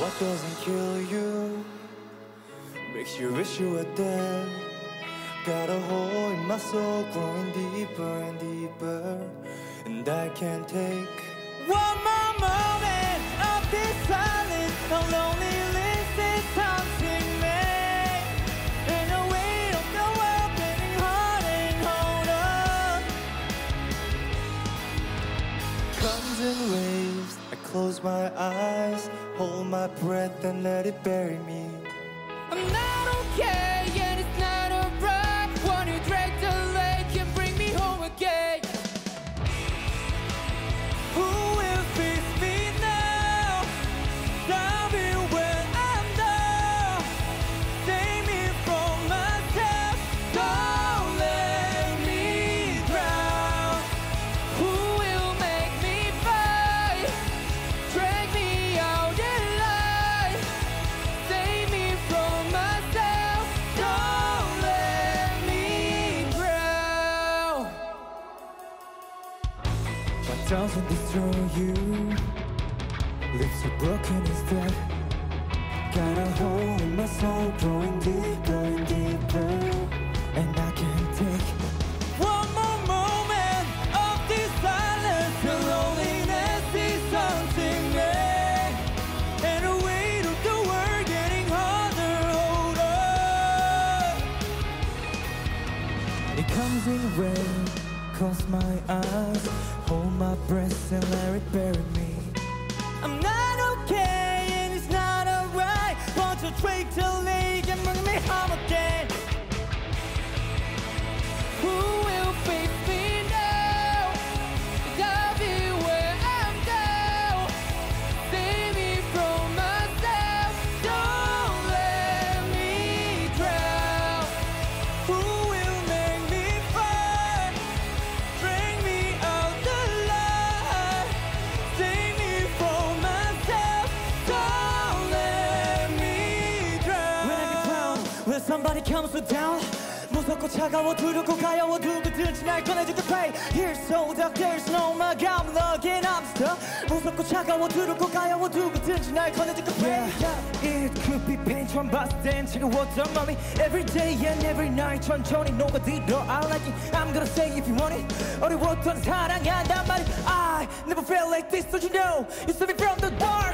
What doesn't kill you makes you wish you were dead. Got a hole in my soul growing deeper and deeper, and I can't take one more waves. I close my eyes, hold my breath, and let it bury me. I'm not okay, and What doesn't destroy you leaves you broken instead. Got a hole in my soul, growing deeper and deeper, and I can't take one more moment of this silence. The loneliness is haunting me, and the weight of the world getting harder, older. It comes in rain, close my eyes, hold my breath and let it bury me. I'm not somebody comes to down. 무섭고 차가워 두렵고 가여워 누구든지 날 꺼내줄게 pray Here's so dark there's no my God again I'm stuck 무섭고 차가워 두렵고 가여워 누구든지 날 꺼내줄게 pray yeah. It could be pain 처음 봤을 땐 차가웠던 맘이 Every day and every night 천천히 녹아들어 I like it I'm gonna say if you want it 어려웠던 사랑이 한단 말이 I never felt like this don't you know You saved me from the dark